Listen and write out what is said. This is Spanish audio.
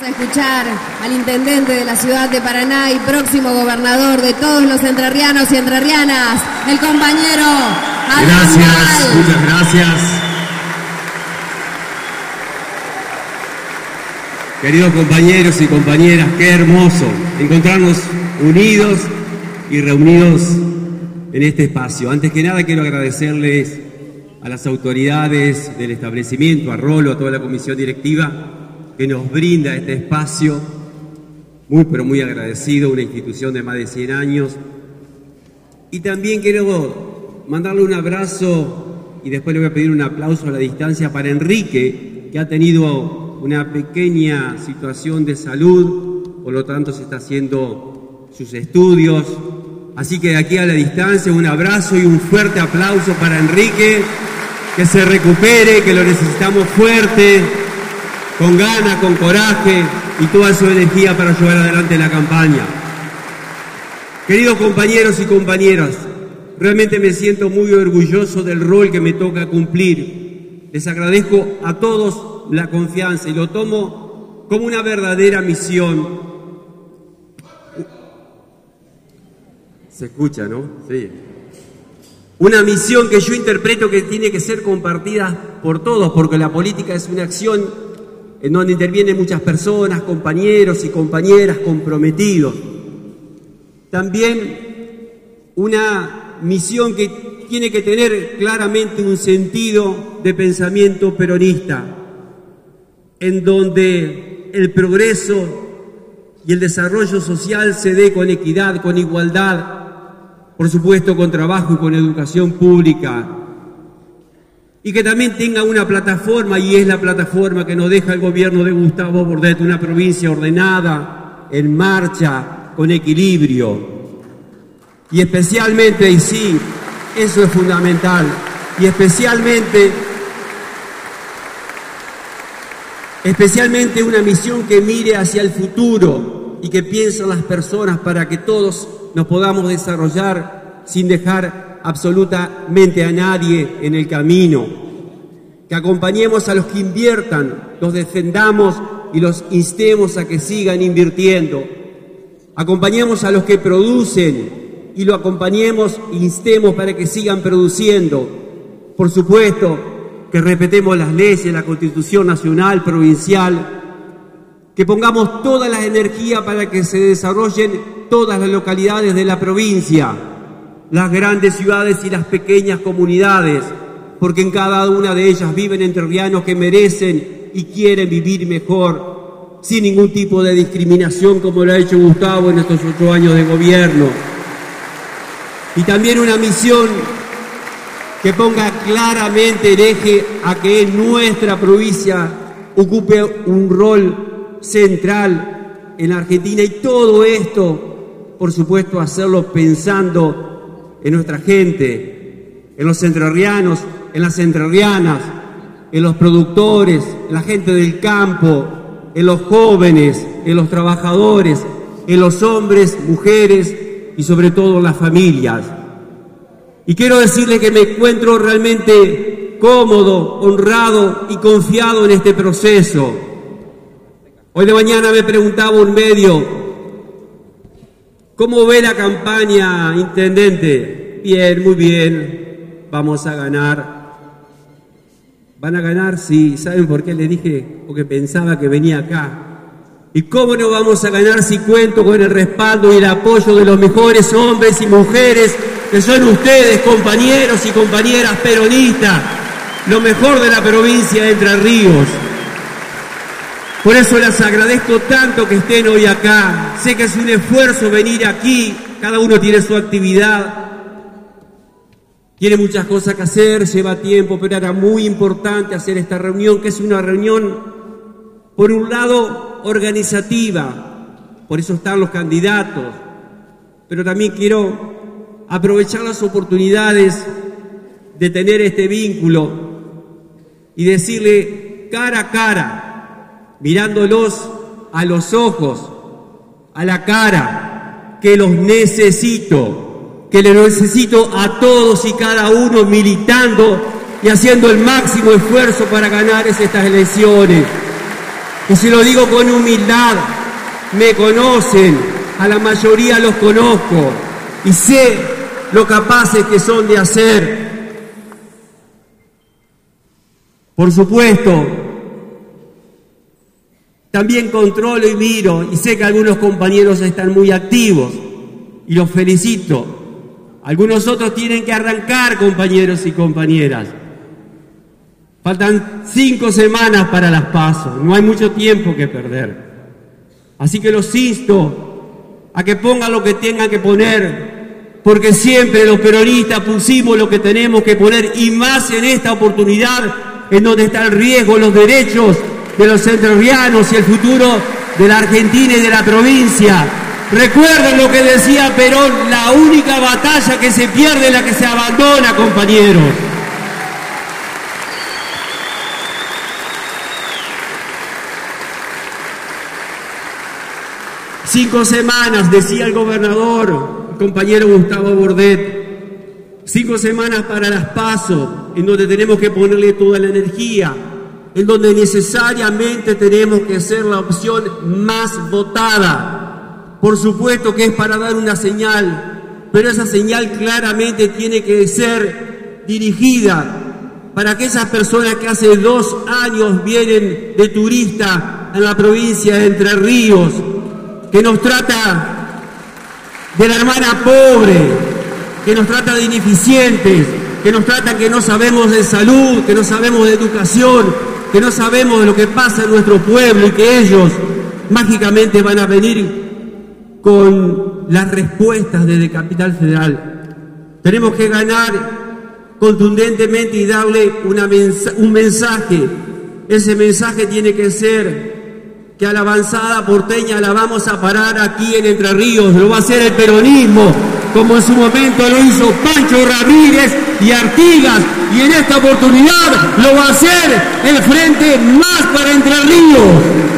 a escuchar al intendente de la ciudad de Paraná y próximo gobernador de todos los entrerrianos y entrerrianas, el compañero Gracias, Val. muchas gracias. Queridos compañeros y compañeras, qué hermoso encontrarnos unidos y reunidos en este espacio. Antes que nada quiero agradecerles a las autoridades del establecimiento, a Rolo, a toda la comisión directiva que nos brinda este espacio. Muy, pero muy agradecido, una institución de más de 100 años. Y también quiero mandarle un abrazo y después le voy a pedir un aplauso a la distancia para Enrique, que ha tenido una pequeña situación de salud, por lo tanto se está haciendo sus estudios. Así que de aquí a la distancia un abrazo y un fuerte aplauso para Enrique, que se recupere, que lo necesitamos fuerte, con ganas, con coraje y toda su energía para llevar adelante la campaña. Queridos compañeros y compañeras, realmente me siento muy orgulloso del rol que me toca cumplir. Les agradezco a todos la confianza y lo tomo como una verdadera misión. Se escucha, ¿no? Sí. Una misión que yo interpreto que tiene que ser compartida por todos, porque la política es una acción en donde intervienen muchas personas, compañeros y compañeras comprometidos. También una misión que tiene que tener claramente un sentido de pensamiento peronista, en donde el progreso y el desarrollo social se dé con equidad, con igualdad, por supuesto con trabajo y con educación pública, y que también tenga una plataforma, y es la plataforma que nos deja el gobierno de Gustavo Bordet, una provincia ordenada, en marcha, con equilibrio. Y especialmente, sí, eso es fundamental, y especialmente, especialmente una misión que mire hacia el futuro y que piense en las personas para que todos nos podamos desarrollar sin dejar absolutamente a nadie en el camino. Que acompañemos a los que inviertan, los defendamos y los instemos a que sigan invirtiendo. Acompañemos a los que producen y lo acompañemos e instemos para que sigan produciendo. Por supuesto que respetemos las leyes, la Constitución Nacional, Provincial, que pongamos toda la energía para que se desarrollen todas las localidades de la provincia, las grandes ciudades y las pequeñas comunidades, porque en cada una de ellas viven entrerrianos que merecen y quieren vivir mejor, sin ningún tipo de discriminación como lo ha hecho Gustavo en estos ocho años de gobierno. Y también una misión que ponga claramente el eje a que nuestra provincia ocupe un rol central en la Argentina y todo esto, por supuesto, hacerlo pensando en nuestra gente, en los entrerrianos, en las entrerrianas, en los productores, en la gente del campo, en los jóvenes, en los trabajadores, en los hombres, mujeres y sobre todo en las familias. Y quiero decirle que me encuentro realmente cómodo, honrado y confiado en este proceso. Hoy de mañana me preguntaba un medio, ¿cómo ve la campaña, intendente? Bien, muy bien, vamos a ganar. ¿Van a ganar? Sí, ¿saben por qué le dije? Porque pensaba que venía acá. ¿Y cómo no vamos a ganar si cuento con el respaldo y el apoyo de los mejores hombres y mujeres que son ustedes, compañeros y compañeras peronistas, lo mejor de la provincia de Entre Ríos? Por eso les agradezco tanto que estén hoy acá. Sé que es un esfuerzo venir aquí, cada uno tiene su actividad, tiene muchas cosas que hacer, lleva tiempo, pero era muy importante hacer esta reunión, que es una reunión, por un lado, organizativa, por eso están los candidatos, pero también quiero aprovechar las oportunidades de tener este vínculo y decirle cara a cara, mirándolos a los ojos, a la cara, que los necesito, que les necesito a todos y cada uno militando y haciendo el máximo esfuerzo para ganar estas elecciones. Y se lo digo con humildad, me conocen, a la mayoría los conozco y sé lo capaces que son de hacer. Por supuesto, también controlo y miro y sé que algunos compañeros están muy activos y los felicito. Algunos otros tienen que arrancar, compañeros y compañeras. Faltan cinco semanas para las pasos, no hay mucho tiempo que perder. Así que los insto a que pongan lo que tengan que poner, porque siempre los peronistas pusimos lo que tenemos que poner y más en esta oportunidad en donde está el riesgo, los derechos de los entrerrianos y el futuro de la Argentina y de la provincia. Recuerden lo que decía Perón, la única batalla que se pierde es la que se abandona, compañeros. Cinco semanas, decía el gobernador, compañero Gustavo Bordet, cinco semanas para las pasos, en donde tenemos que ponerle toda la energía, en donde necesariamente tenemos que ser la opción más votada. Por supuesto que es para dar una señal, pero esa señal claramente tiene que ser dirigida para aquellas personas que hace dos años vienen de turista en la provincia de Entre Ríos, que nos trata de la hermana pobre, que nos trata de ineficientes, que nos trata que no sabemos de salud, que no sabemos de educación, que no sabemos de lo que pasa en nuestro pueblo y que ellos mágicamente van a venir con las respuestas desde Capital Federal. Tenemos que ganar contundentemente y darle una un mensaje. Ese mensaje tiene que ser que a la avanzada porteña la vamos a parar aquí en Entre Ríos, lo va a hacer el peronismo, como en su momento lo hizo Pancho Ramírez y Artigas, y en esta oportunidad lo va a hacer el Frente Más para Entre Ríos.